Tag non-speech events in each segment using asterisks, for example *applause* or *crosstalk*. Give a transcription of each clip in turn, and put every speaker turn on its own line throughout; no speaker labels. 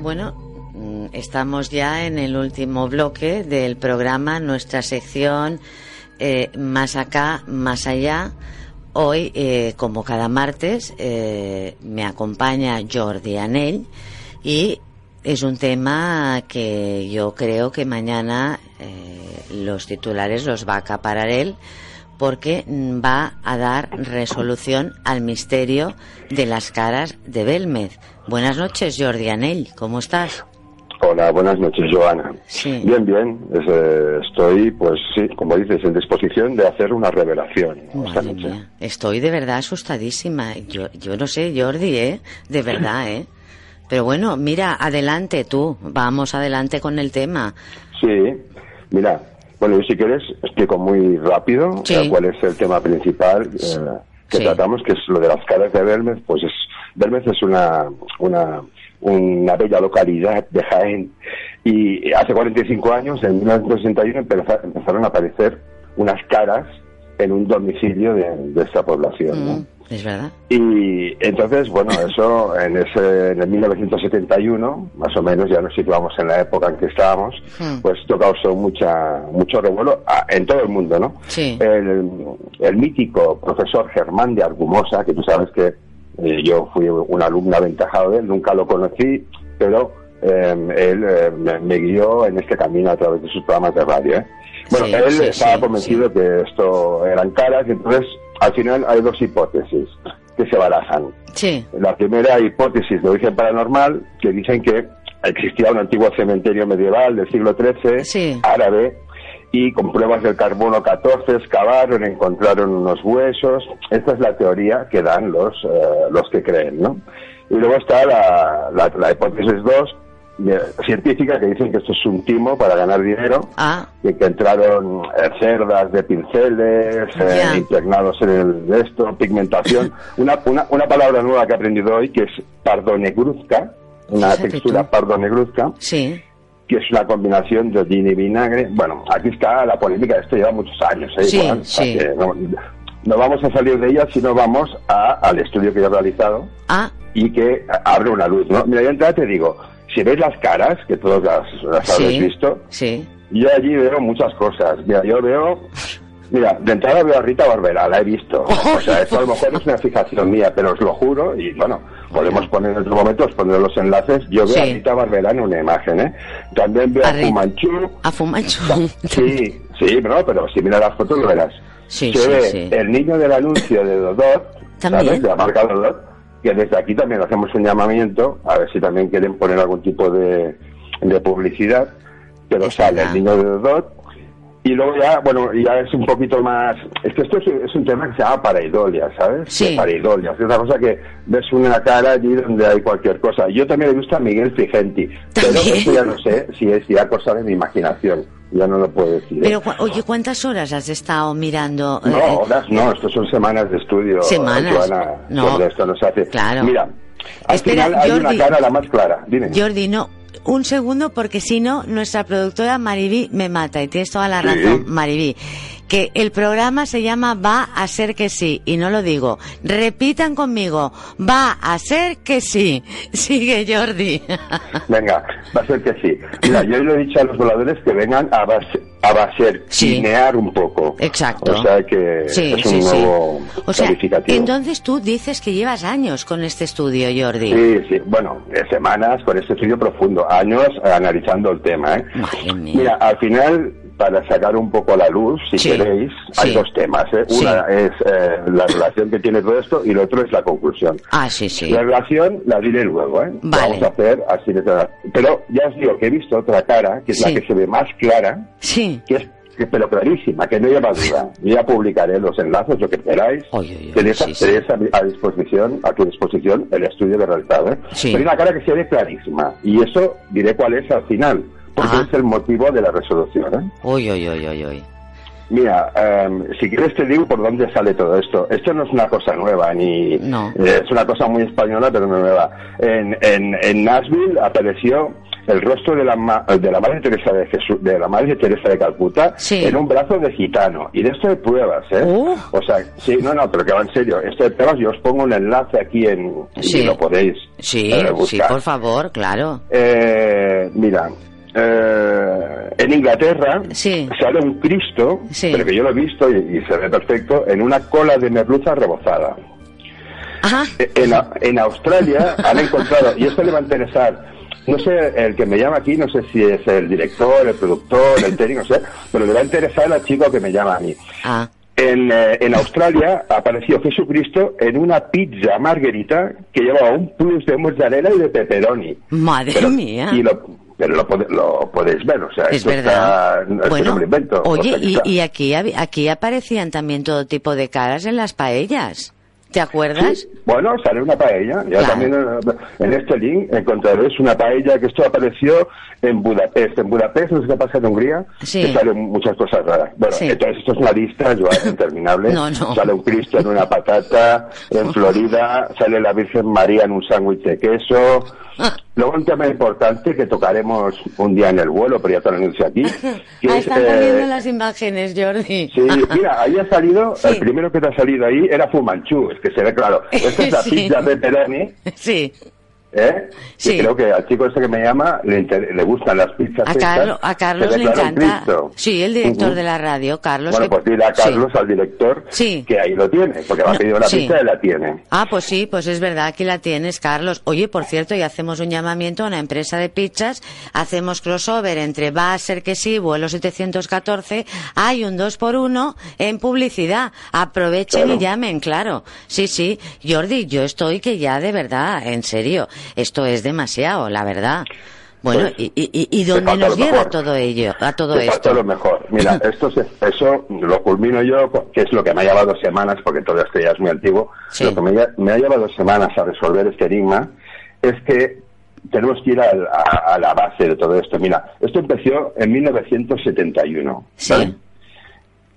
Bueno, mm, estamos ya en el último bloque del programa, nuestra sección eh, Más acá, más allá. Hoy, eh, como cada martes, eh, me acompaña Jordi Anell y es un tema que yo creo que mañana los titulares los va a acaparar él porque va a dar resolución al misterio de las caras de Belmez. Buenas noches, Jordi Anell, ¿cómo estás?
Hola, buenas noches, Joana. Sí. Bien, bien. Eh, estoy, pues sí, como dices, en disposición de hacer una revelación esta noche.
Estoy de verdad asustadísima. Yo, yo no sé, Jordi, ¿eh? De verdad, ¿eh? Pero bueno, mira, adelante tú. Vamos adelante con el tema.
Sí, mira, bueno, y si quieres, explico muy rápido eh, cuál es el tema principal eh, que tratamos, que es lo de las caras de Belmez. Pues es, Belmez es una, una, una bella localidad de Jaén y hace 45 años, en 1961, empezaron a aparecer unas caras en un domicilio de, esta población. ¿no?
Es verdad.
Y entonces, bueno, *laughs* eso en, ese, en el 1971, más o menos, ya nos situamos en la época en que estábamos, hmm. pues esto causó mucha, mucho revuelo en todo el mundo, ¿no?
Sí.
El, el mítico profesor Germán de Argumosa, que tú sabes que eh, yo fui un alumno aventajado de él, nunca lo conocí, pero em, él eh, me, guió en este camino a través de sus programas de radio. ¿eh? Bueno, él estaba convencido que esto eran caras, y entonces al final hay dos hipótesis que se barajan.
Sí.
La primera hipótesis de origen paranormal, que dicen que existía un antiguo cementerio medieval del siglo XIII, árabe, y con pruebas del carbono 14 excavaron, encontraron unos huesos. Esta es la teoría que dan los, eh, los que creen, ¿no? Y luego está la, la, la hipótesis 2, científica que dicen que esto es un timo para ganar dinero
ah.
y que entraron eh, cerdas de pinceles eh, impregnados en el esto pigmentación *laughs* una, una, una, palabra nueva que he aprendido hoy que es pardonegruzca una textura pardonegruzca
sí
que es una combinación de gin y vinagre bueno aquí está la polémica esto lleva muchos años
¿eh?
no, vamos a salir de ella si no vamos a, al estudio que he realizado
ah.
y que abre una luz ¿no? mira yo te digo si ves las caras, que todos las, habéis visto, yo allí veo muchas cosas. Mira, yo veo, mira, de entrada veo a Rita Barbera, la he visto. *laughs* O sea, esto a lo mejor es una fijación mía, pero os lo juro, y bueno, podemos poner en otro momento, os pondré los enlaces. Yo veo a Rita Barbera en una imagen, ¿eh? También veo a, Fumanchu.
A Fumanchu.
Sí, sí, pero, pero si miras las fotos lo verás.
Sí,
Se ve el niño del anuncio de Dodot, ¿sabes? De la marca Dodot que desde aquí también hacemos un llamamiento, a ver si también quieren poner algún tipo de, de publicidad, pero sale el niño de Dodot, y luego ya, bueno, ya es un poquito más... Es que esto es, un tema que se llama pareidolia, ¿sabes?
Sí.
Pareidolia. Es una cosa que ves una cara allí donde hay cualquier cosa. Yo también me gusta Miguel Frigenti, pero eso ya no sé si es ya cosa de mi imaginación ya no lo puedo decir. ¿eh?
Pero, oye, ¿cuántas horas has estado mirando?
No, eh, horas no, esto son semanas de estudio.
Semanas.
no. esto no se hace.
Claro.
Mira, al final hay una cara la más clara. Dime.
Jordi, no, un segundo porque si no, nuestra productora Mariví me mata y tienes toda la razón, Mariví que el programa se llama Va a ser que sí, y no lo digo. Repitan conmigo, va a ser que sí. *laughs* Sigue Jordi. *laughs*
Venga, va a ser que sí. Mira, yo le he dicho a los voladores que vengan a base, a baser, cinear un poco.
Exacto.
O sea que es un nuevo o sea,
Entonces tú dices que llevas años con este estudio, Jordi.
Sí, sí. Bueno, semanas con este estudio profundo, años analizando el tema. ¿eh? Mira, al final para sacar un poco a la luz, si queréis, hay dos temas. ¿eh? Una es eh, la relación que tiene todo esto y lo otro es la conclusión.
Ah, sí, sí.
La relación la diré luego, ¿eh? Vamos a hacer así de Pero ya os digo que he visto otra cara, que es la que se ve más clara,
sí.
que es pero clarísima, que no lleva duda. Ya publicaré los enlaces, lo que queráis. Tenéis, a, disposición, a tu disposición el estudio de realizado. ¿eh? Pero una cara que se ve clarísima. Y eso diré cuál es al final, porque es el motivo de la resolución. ¿eh?
Uy, uy, uy, uy, uy.
Mira, em, si quieres te digo por dónde sale todo esto. Esto no es una cosa nueva, ni eh, es una cosa muy española, pero no nueva. En, en, en Nashville apareció el rostro de la, de la Madre Teresa de Jesús, de la Madre Teresa de Calcuta en un brazo de gitano. Y de esto hay pruebas, ¿eh? Uh. O sea, sí, no, no, pero que va en serio. Esto de pruebas, yo os pongo un enlace aquí en, sí. lo podéis.
Sí, sí, por favor, claro.
Eh, mira, eh, en Inglaterra sale un Cristo, pero que yo lo he visto y, se ve perfecto, en una cola de merluza rebozada. Eh, en, en, Australia *laughs* han encontrado, y esto le va a interesar, no sé, el que me llama aquí, no sé si es el director, el productor, el *laughs* técnico, no sé, pero le va a interesar al chico que me llama a mí. Ah. En, eh, en, Australia apareció Jesucristo en una pizza margarita que llevaba un plus de mozzarella y de pepperoni.
Madre mía.
Y lo, pero lo, lo, podéis ver, o sea,
es verdad. bueno, oye, y, y, aquí, aquí aparecían también todo tipo de caras en las paellas. ¿Te acuerdas?
Bueno, sale una paella. Ya también eh, en este link encontraréis una paella que esto apareció en Budapest. En Budapest, no sé qué pasa en Hungría, sí. que salen muchas cosas raras. Bueno, entonces esto es una lista, yo interminable. *laughs* no, no. Sale un Cristo en una patata, en *laughs* Florida, sale la Virgen María en un sándwich de queso, *laughs* Luego un tema importante que tocaremos un día en el vuelo, pero ya te lo anuncio aquí. *laughs*
Que ah, están saliendo las imágenes, Jordi.
Sí, mira, ahí ha salido, *laughs* el primero que te ha salido ahí era Fumanchu, es que se ve claro. *laughs* Esta es la pizza de Peroni.
Sí.
¿Eh? Sí. creo que al chico ese que me llama le, le gustan las pizzas.
A, a Carlos le encanta. Sí, el director de la radio, Carlos.
Bueno, pues dile a Carlos, al director, que ahí lo tiene, porque me ha pedido la pizza y la tiene.
Ah, pues sí, pues es verdad, aquí la tienes, Carlos. Oye, por cierto, y hacemos un llamamiento a una empresa de pizzas, hacemos crossover entre va a ser que sí, vuelo 714, hay un 2 por 1 en publicidad. Aprovechen y llamen, claro. Sí, sí. Jordi, yo estoy que ya de verdad, en serio esto es demasiado, la verdad. Bueno, pues, ¿y, y, dónde nos lleva todo ello, a todo esto?
lo mejor. Mira, *laughs* esto eso lo culmino yo, que es lo que me ha llevado semanas, porque todo esto ya es muy antiguo, lo que me, ha llevado semanas a resolver este enigma es que tenemos que ir a, la base de todo esto. Mira, esto empezó en 1971. Sí.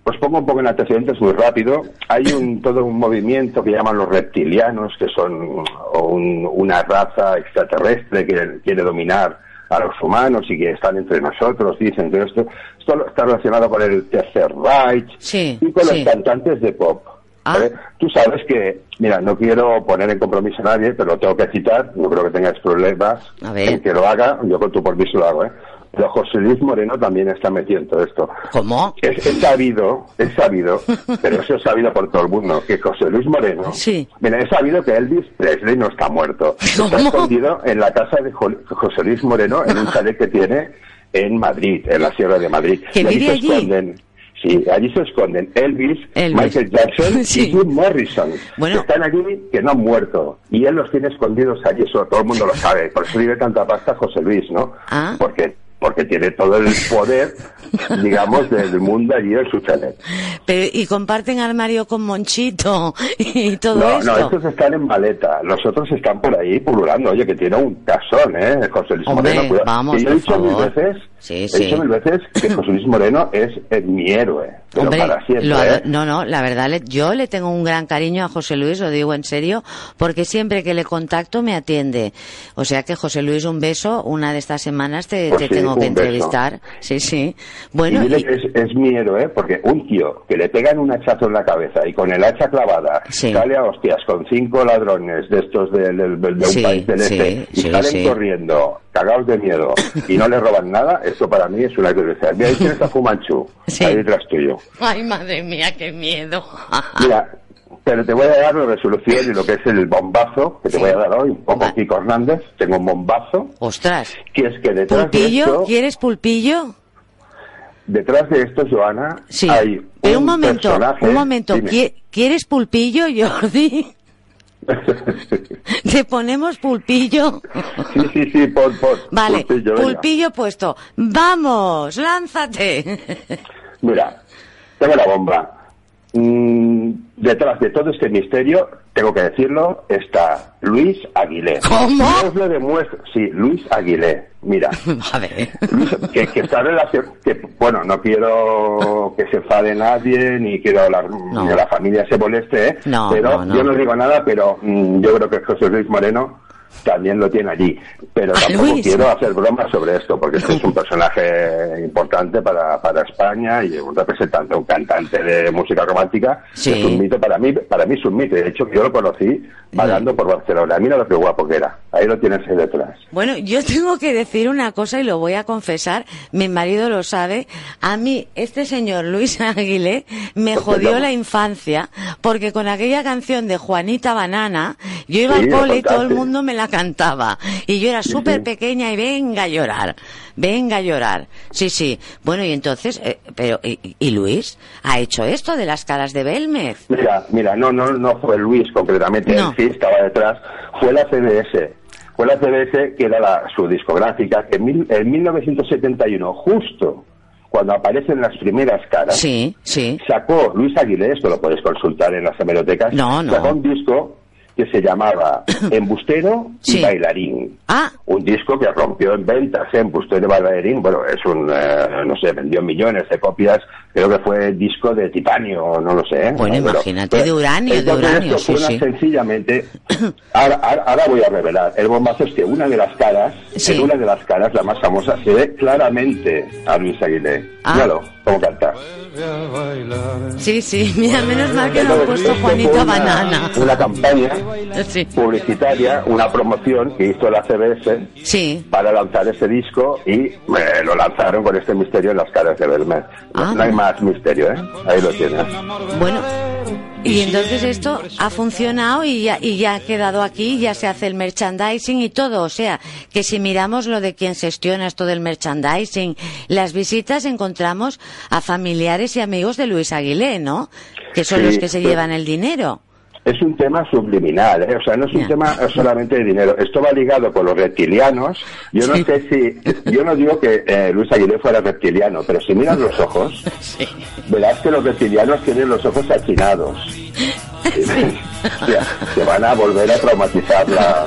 Pues pongo un poco en antecedentes muy rápido. Hay un, *laughs* todo un movimiento que llaman los reptilianos, que son una raza extraterrestre que quiere dominar a los humanos y que están entre nosotros, dicen que esto, esto está relacionado con el Tercer Reich y con los cantantes de pop. Ah. Tú sabes que, mira, no quiero poner en compromiso a nadie, pero lo tengo que citar, no creo que tengas problemas en que lo haga, yo con tu permiso lo hago, ¿eh? Pero José Luis Moreno también está metido en todo esto.
¿Cómo?
Es, sabido, es sabido, pero eso es sabido por todo el mundo, que José Luis Moreno... *laughs*
Sí.
Mira, es sabido que Elvis Presley no está muerto. Está escondido en la casa de José Luis Moreno, en un chalet que tiene en Madrid, en la Sierra de Madrid.
¿Que vive allí?
Sí, allí se esconden Elvis, Michael Jackson *laughs* y Jim Morrison. Bueno. están allí que no han muerto. Y él los tiene escondidos allí, eso todo el mundo lo sabe. Por eso vive tanta pasta José Luis, ¿no?
Ah.
Porque porque tiene todo el poder, *laughs* digamos, del mundo allí en su chalet.
Pero, ¿y comparten armario con Monchito y todo
no,
esto?
No, estos están en maleta, los otros están por ahí pululando. Oye, que tiene un casón, ¿eh? José Luis Moreno, cuidado.
Vamos,
y yo he dicho mil veces, he dicho mil veces que *laughs* José Luis Moreno es mi héroe. Pero para siempre, ¿eh?
No, no, la verdad, yo le tengo un gran cariño a José Luis, lo digo en serio, porque siempre que le contacto me atiende. O sea que José Luis, un beso, una de estas semanas te, pues tengo que entrevistar. Sí, sí. Bueno,
y es, mi héroe, porque un tío que le pegan un hachazo en la cabeza y con el hacha clavada sale a hostias con cinco ladrones de estos de, un país del este y salen corriendo, cagados de miedo y no le roban nada, esto para mí es una curiosidad. Mira, ahí tienes a Fumanchu, *laughs* ahí detrás tuyo.
Ay, madre mía, qué miedo.
Mira, pero te voy a dar la resolución y lo que es el bombazo que te voy a dar hoy, un poco Kiko Hernández, tengo un bombazo.
Ostras.
Que es que detrás
¿Pulpillo?
de esto,
¿Quieres pulpillo?
Detrás de esto, Joana,
sí.
hay
Pero un, momento, un momento, ¿quieres pulpillo, Jordi? *laughs* ¿Te ponemos pulpillo?
Sí, sí, sí, pon.
Vale, pulpillo, pulpillo puesto. ¡Vamos! ¡Lánzate!
Mira, tengo la bomba. Mm, detrás de todo este misterio, tengo que decirlo, está Luis Aguilé.
¿Cómo?
os lo demuestro. Sí, Luis Aguilé. Mira. *laughs*
Ver.
que, que está relación, que, bueno, no quiero que se enfade nadie, ni quiero hablar,
No.
que la familia se moleste, ¿eh?
No,
pero
no.
yo no digo nada, pero mm, yo creo que José Luis Moreno también lo tiene allí. Pero
Ah,
tampoco
Luis.
quiero hacer bromas sobre esto, porque este es un personaje importante para, para España y un representante, un cantante de música romántica.
Sí.
Es un mito para mí, para mí es un mito. De hecho, yo lo conocí vagando por Barcelona. Mira lo que guapo que era. Ahí lo tienes ahí detrás.
Bueno, yo *laughs* tengo que decir una cosa y lo voy a confesar, mi marido lo sabe, a mí este señor Luis *laughs* Aguilé me
Pues
jodió la infancia porque con aquella canción de Juanita Banana, yo iba
Sí,
al cole y todo el mundo me la cantaba y yo era súper pequeña y venga a llorar, venga a llorar. Sí, sí. Bueno, y entonces, eh, pero, y, y Luis ha hecho esto de las caras de Belmez?
Mira, mira, no, no, no fue Luis concretamente,
No.
él sí estaba detrás, fue la CBS. Fue la CBS que era la, su discográfica, que en, mil- en 1971, justo cuando aparecen las primeras caras,
Sí, sí.
sacó Luis Aguilé, esto lo podéis consultar en las hemerotecas,
No, no.
sacó un disco que se llamaba *coughs* Embustero y. Bailarín.
Ah,
Un disco que rompió en ventas, ¿eh? Embustero y Bailarín, bueno, es un, eh, no sé, vendió millones de copias, creo que fue disco de titanio, no lo sé. ¿eh?
Bueno, imagínate, de uranio, de uranio, sí,
una
sí.
sencillamente, *coughs* ahora, ahora- ahora voy a revelar, el bombazo es que una de las caras,
Sí.
en una de las caras, la más famosa, se ve claramente a Luis Aguilé.
Ah.
Míralo, cómo canta.
sí, sí. *laughs* Mira, menos mal que no han
Entonces,
puesto
una-
Banana.
Una campaña
Sí.
publicitaria, una promoción que hizo la CBS
Sí.
para lanzar ese disco y eh, lo lanzaron con este misterio en las caras de Belmer. No,
Ah.
no hay más misterio, ¿eh? Ahí lo tienes.
Bueno, y entonces esto ha funcionado y ya, y ya ha quedado aquí, ya se hace el merchandising y todo. O sea, que si miramos lo de quien gestiona esto del merchandising, las visitas encontramos a familiares y amigos de Luis Aguilé, ¿no? Que son
Sí,
los que se llevan el dinero.
Es un tema subliminal, ¿eh? o sea, no es un tema solamente de dinero. Esto va ligado con los reptilianos. Yo no
Sí.
sé si, yo no digo que eh, Luis Aguilé fuera reptiliano, pero si miras los ojos, verás que los reptilianos tienen los ojos achinados. *laughs* O sea, se van a volver a traumatizar la,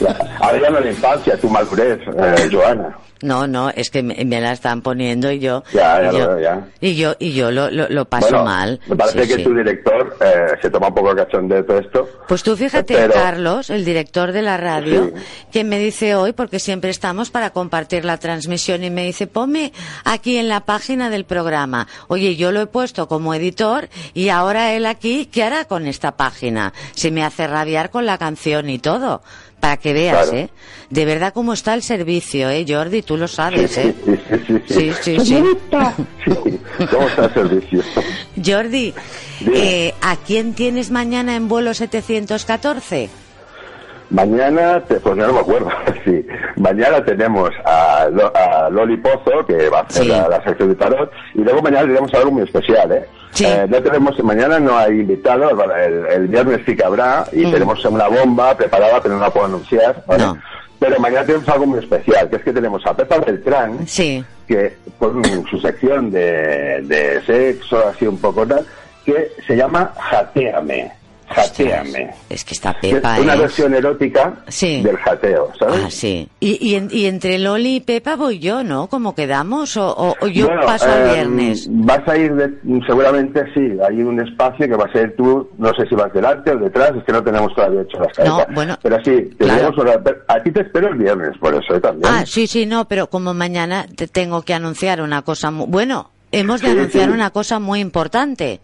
la ahora ya no la infancia, tu madurez, eh, Joana.
No, no, es que me, me la están poniendo y yo,
Ya, ya
y yo,
ya.
y yo, y yo lo, lo, lo paso
Bueno,
mal.
Me parece
Sí,
que
sí.
tu director eh, se toma un poco cachondeo de todo esto.
Pues tú fíjate,
Pero-
Carlos, el director de la radio,
Sí.
que me dice hoy, porque siempre estamos para compartir la transmisión, y me dice, ponme aquí en la página del programa. Oye, yo lo he puesto como editor y ahora él aquí, ¿qué hará con esta página? Se me hace rabiar con la canción y todo. Para que veas,
Claro.
¿eh? De verdad cómo está el servicio, ¿eh, Jordi? Tú lo sabes, ¿eh?
Sí, sí, sí.
Sí, sí, sí.
Señorita. *laughs* Sí. ¿Cómo está el servicio?
Jordi, eh, ¿a quién tienes mañana en vuelo 714?
Mañana, te- pues no me acuerdo, *laughs* sí. Mañana tenemos a, Lo- a Loli Pozo, que va a hacer
Sí.
la, la sección de tarot, y luego mañana tenemos algo muy especial, ¿eh?
Sí.
Eh, no tenemos, mañana no hay invitado, el, el viernes sí que habrá, y
Mm.
tenemos una bomba preparada, pero no la puedo anunciar, ¿vale?
No.
Pero mañana tenemos algo muy especial, que es que tenemos a Pepa Beltrán,
Sí.
que con su sección de, de sexo, así un poco tal, que se llama Jateame. Jateame.
Es que está
Que es
Pepa,
una
¿eh?
versión erótica
Sí.
del jateo, ¿sabes?
Ah, sí. Y, y, en- y entre Loli y Pepa voy yo, ¿no? ¿Cómo quedamos? ¿O, o- o yo
Bueno,
paso al
eh,
viernes?
Vas a ir, de- seguramente sí, hay un espacio que va a ser tú, no sé si vas delante o detrás, es que no tenemos todavía hecho las cabezas.
No, bueno,
Pero sí,
claro.
tendremos una- a ti te espero el viernes, por eso ¿eh? también.
Ah, sí, sí, no, pero como mañana te tengo que anunciar una cosa muy... Bueno, hemos de
Sí,
anunciar
sí.
una cosa muy importante,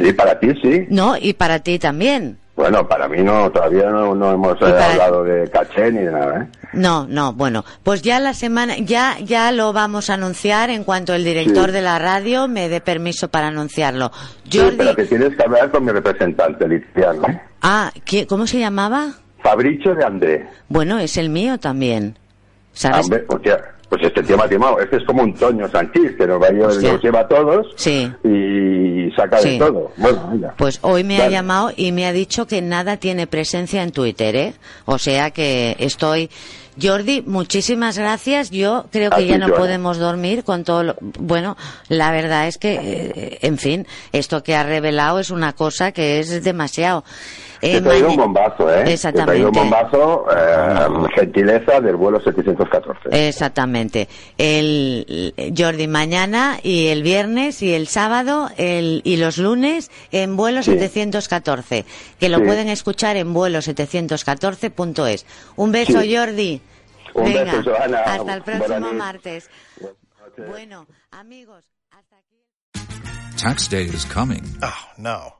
Sí, para ti sí.
¿no? Y para ti también.
Bueno, para mí no, todavía no, no hemos eh,
para-
hablado de caché ni de nada, ¿eh?
No, no, bueno, pues ya la semana, ya, ya lo vamos a anunciar en cuanto el director
Sí.
de la radio me dé permiso para anunciarlo.
Sí,
Jordi,
pero que tienes que hablar con mi representante, Liciano.
ah, ¿qué- ¿cómo se llamaba?
Fabricio de André.
Bueno, es el mío también. ¿Sabes?
Hombre, hostia, pues este tema este es como un Toño Sanchís, que nos, va nos lleva a todos.
Sí.
Y, y saca de todo. Bueno,
Pues hoy me ha llamado y me ha dicho que nada tiene presencia en Twitter, ¿eh? O sea que estoy Jordi, muchísimas gracias. Yo creo que ya no podemos dormir con todo lo... Bueno, la verdad es que, eh, en fin, esto que ha revelado es una cosa que es demasiado.
Eh, Te traigo un bombazo, ¿eh?
Exactamente.
Te traigo un bombazo, eh, gentileza del vuelo 714.
Exactamente. El, Jordi, mañana y el viernes y el sábado el, y los lunes en vuelo 714, que lo pueden escuchar en vuelo 714.es. Un beso, Jordi.
Un Venga, beso.
Hasta el próximo martes. Bueno, amigos, hasta aquí.
Tax day is coming.
Oh, no.